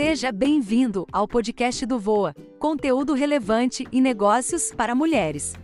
Seja bem-vindo ao podcast do Voa, conteúdo relevante e negócios para mulheres.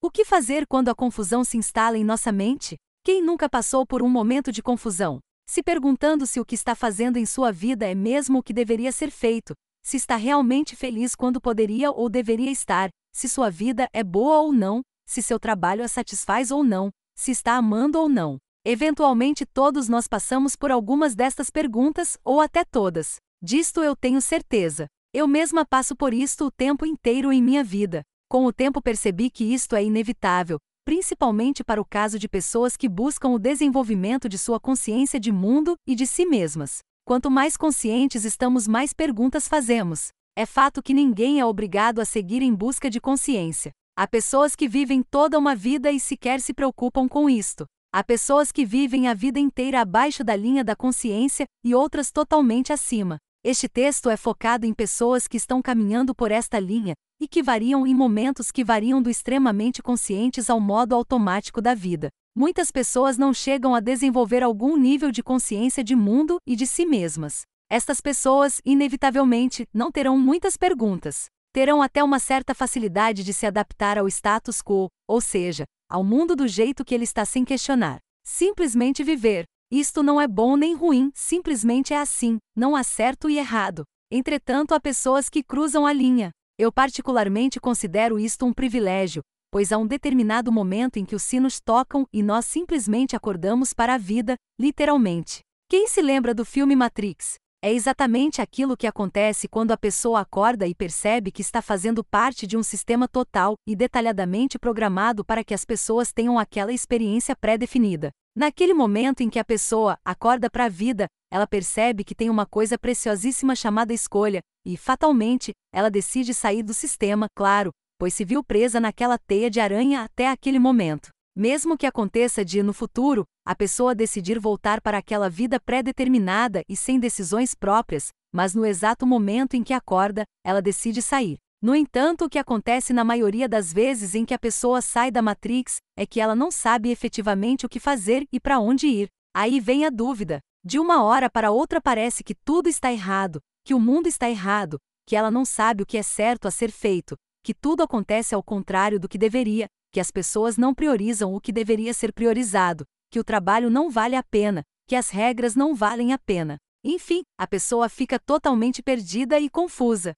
O que fazer quando a confusão se instala em nossa mente? Quem nunca passou por um momento de confusão? Se perguntando se o que está fazendo em sua vida é mesmo o que deveria ser feito, se está realmente feliz quando poderia ou deveria estar, se sua vida é boa ou não, se seu trabalho a satisfaz ou não, se está amando ou não. Eventualmente todos nós passamos por algumas destas perguntas, ou até todas. Disto eu tenho certeza. Eu mesma passo por isto o tempo inteiro em minha vida. Com o tempo percebi que isto é inevitável, principalmente para o caso de pessoas que buscam o desenvolvimento de sua consciência de mundo e de si mesmas. Quanto mais conscientes estamos, mais perguntas fazemos. É fato que ninguém é obrigado a seguir em busca de consciência. Há pessoas que vivem toda uma vida e sequer se preocupam com isto. Há pessoas que vivem a vida inteira abaixo da linha da consciência e outras totalmente acima. Este texto é focado em pessoas que estão caminhando por esta linha e que variam em momentos que variam do extremamente conscientes ao modo automático da vida. Muitas pessoas não chegam a desenvolver algum nível de consciência de mundo e de si mesmas. Estas pessoas, inevitavelmente, não terão muitas perguntas. Terão até uma certa facilidade de se adaptar ao status quo, ou seja, ao mundo do jeito que ele está sem questionar. Simplesmente viver. Isto não é bom nem ruim, simplesmente é assim, não há certo e errado. Entretanto, há pessoas que cruzam a linha. Eu particularmente considero isto um privilégio, pois há um determinado momento em que os sinos tocam e nós simplesmente acordamos para a vida, literalmente. Quem se lembra do filme Matrix? É exatamente aquilo que acontece quando a pessoa acorda e percebe que está fazendo parte de um sistema total e detalhadamente programado para que as pessoas tenham aquela experiência pré-definida. Naquele momento em que a pessoa acorda para a vida, ela percebe que tem uma coisa preciosíssima chamada escolha, e, fatalmente, ela decide sair do sistema, claro, pois se viu presa naquela teia de aranha até aquele momento. Mesmo que aconteça de, no futuro, a pessoa decidir voltar para aquela vida pré-determinada e sem decisões próprias, mas no exato momento em que acorda, ela decide sair. No entanto, o que acontece na maioria das vezes em que a pessoa sai da Matrix é que ela não sabe efetivamente o que fazer e para onde ir. Aí vem a dúvida. De uma hora para outra parece que tudo está errado, que o mundo está errado, que ela não sabe o que é certo a ser feito, que tudo acontece ao contrário do que deveria, que as pessoas não priorizam o que deveria ser priorizado, que o trabalho não vale a pena, que as regras não valem a pena. Enfim, a pessoa fica totalmente perdida e confusa.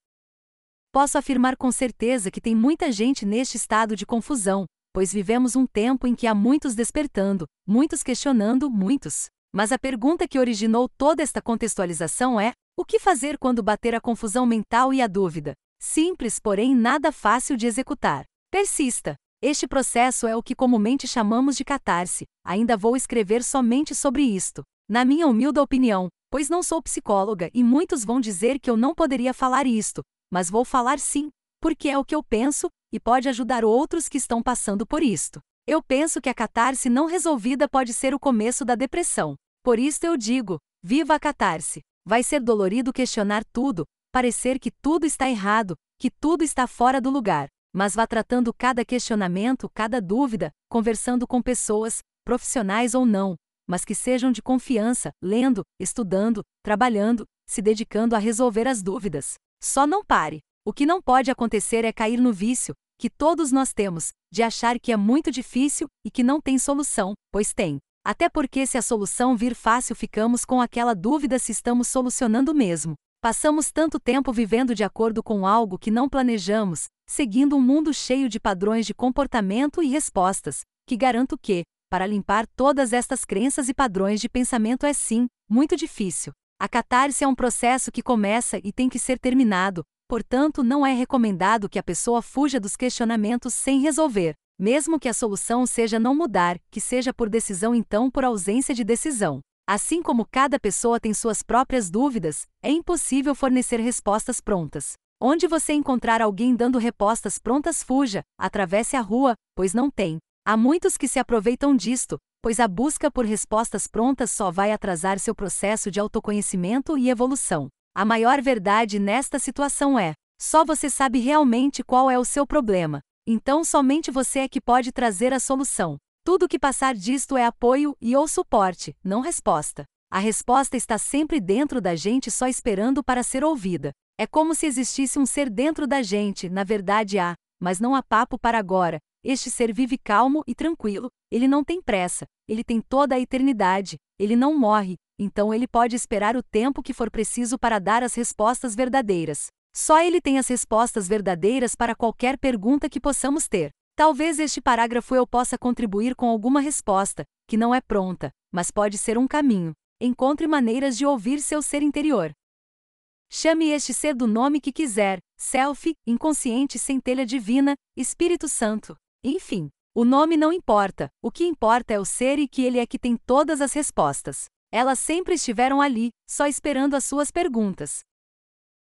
Posso afirmar com certeza que tem muita gente neste estado de confusão, pois vivemos um tempo em que há muitos despertando, muitos questionando, muitos. Mas a pergunta que originou toda esta contextualização é: o que fazer quando bater a confusão mental e a dúvida? Simples, porém nada fácil de executar. Persista. Este processo é o que comumente chamamos de catarse. Ainda vou escrever somente sobre isto. Na minha humilde opinião, pois não sou psicóloga e muitos vão dizer que eu não poderia falar isto, mas vou falar sim, porque é o que eu penso e pode ajudar outros que estão passando por isto. Eu penso que a catarse não resolvida pode ser o começo da depressão. Por isto eu digo: viva a catarse. Vai ser dolorido questionar tudo, parecer que tudo está errado, que tudo está fora do lugar mas vá tratando cada questionamento, cada dúvida, conversando com pessoas, profissionais ou não, mas que sejam de confiança, lendo, estudando, trabalhando, se dedicando a resolver as dúvidas. Só não pare. O que não pode acontecer é cair no vício, que todos nós temos, de achar que é muito difícil e que não tem solução, pois tem. Até porque, se a solução vir fácil, ficamos com aquela dúvida se estamos solucionando mesmo. Passamos tanto tempo vivendo de acordo com algo que não planejamos, seguindo um mundo cheio de padrões de comportamento e respostas, que garanto que, para limpar todas estas crenças e padrões de pensamento é sim, muito difícil. A catarse é um processo que começa e tem que ser terminado, portanto, não é recomendado que a pessoa fuja dos questionamentos sem resolver. Mesmo que a solução seja não mudar, que seja por decisão então por ausência de decisão. Assim como cada pessoa tem suas próprias dúvidas, é impossível fornecer respostas prontas. Onde você encontrar alguém dando respostas prontas, fuja, atravesse a rua, pois não tem. Há muitos que se aproveitam disto, pois a busca por respostas prontas só vai atrasar seu processo de autoconhecimento e evolução. A maior verdade nesta situação é: só você sabe realmente qual é o seu problema. Então somente você é que pode trazer a solução. Tudo que passar disto é apoio e ou suporte, não resposta. A resposta está sempre dentro da gente só esperando para ser ouvida. É como se existisse um ser dentro da gente, na verdade há, mas não há papo para agora. Este ser vive calmo e tranquilo, ele não tem pressa, ele tem toda a eternidade, ele não morre, então ele pode esperar o tempo que for preciso para dar as respostas verdadeiras. Só ele tem as respostas verdadeiras para qualquer pergunta que possamos ter. Talvez este parágrafo eu possa contribuir com alguma resposta, que não é pronta, mas pode ser um caminho. Encontre maneiras de ouvir seu ser interior. Chame este ser do nome que quiser: Self, inconsciente centelha divina, Espírito Santo. Enfim, o nome não importa, o que importa é o ser e que ele é que tem todas as respostas. Elas sempre estiveram ali, só esperando as suas perguntas.